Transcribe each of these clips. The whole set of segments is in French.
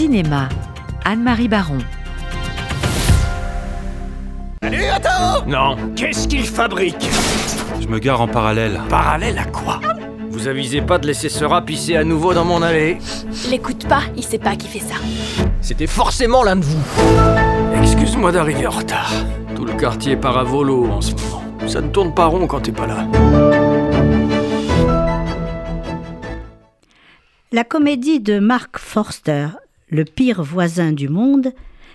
Cinéma, Anne-Marie Baron. Salut, attends Non. Qu'est-ce qu'il fabrique? Je me gare en parallèle. Parallèle à quoi? Vous avisez pas de laisser ce rat pisser à nouveau dans mon allée? L'écoute pas, il sait pas qui fait ça. C'était forcément l'un de vous. Excuse-moi d'arriver en retard. Tout le quartier part à volo en ce moment. Ça ne tourne pas rond quand t'es pas là. La comédie de Mark Forster, Le pire voisin du monde,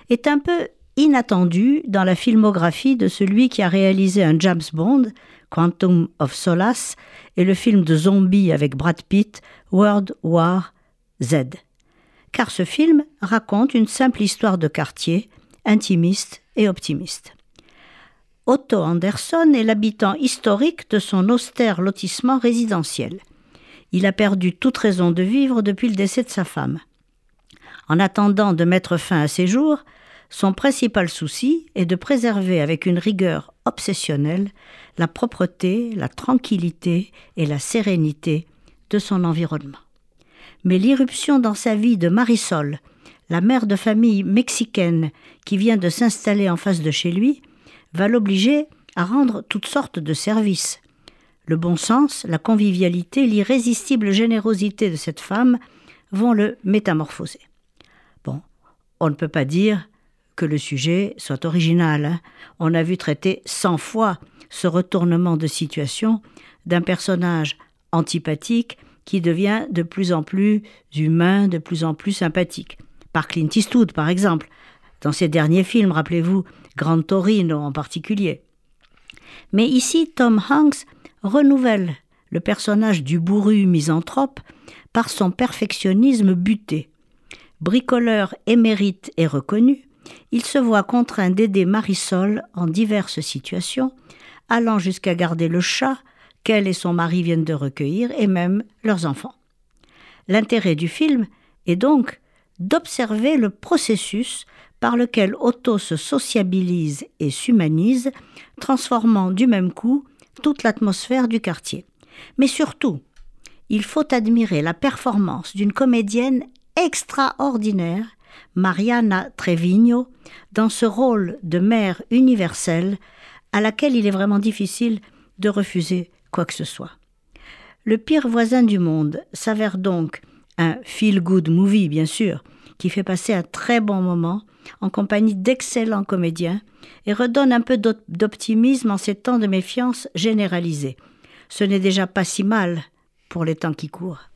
est un peu inattendue dans la filmographie de celui qui a réalisé un James Bond, Quantum of Solace, et le film de zombies avec Brad Pitt, World War Z. Car ce film raconte une simple histoire de quartier, intimiste et optimiste. Otto Anderson est l'habitant historique de son austère lotissement résidentiel. Il a perdu toute raison de vivre depuis le décès de sa femme. En attendant de mettre fin à ses jours, son principal souci est de préserver avec une rigueur obsessionnelle la propreté, la tranquillité et la sérénité de son environnement. Mais l'irruption dans sa vie de Marisol, la mère de famille mexicaine qui vient de s'installer en face de chez lui, va l'obliger à rendre toutes sortes de services. Le bon sens, la convivialité, l'irrésistible générosité de cette femme vont le métamorphoser. Bon, on ne peut pas dire que le sujet soit original. Hein. On a vu traiter cent fois ce retournement de situation d'un personnage antipathique qui devient de plus en plus humain, de plus en plus sympathique. Par Clint Eastwood, par exemple, dans ses derniers films, rappelez-vous, Grand Torino en particulier. Mais ici, Tom Hanks renouvelle le personnage du bourru misanthrope par son perfectionnisme buté. Bricoleur émérite et reconnu, il se voit contraint d'aider Marisol en diverses situations, allant jusqu'à garder le chat qu'elle et son mari viennent de recueillir, et même leurs enfants. L'intérêt du film est donc d'observer le processus par lequel Otto se sociabilise et s'humanise, transformant du même coup toute l'atmosphère du quartier. Mais surtout, il faut admirer la performance d'une comédienne extraordinaire, Mariana Trevino, dans ce rôle de mère universelle à laquelle il est vraiment difficile de refuser quoi que ce soit. Le pire voisin du monde s'avère donc un feel-good movie, bien sûr, qui fait passer un très bon moment en compagnie d'excellents comédiens et redonne un peu d'optimisme en ces temps de méfiance généralisée. Ce n'est déjà pas si mal pour les temps qui courent.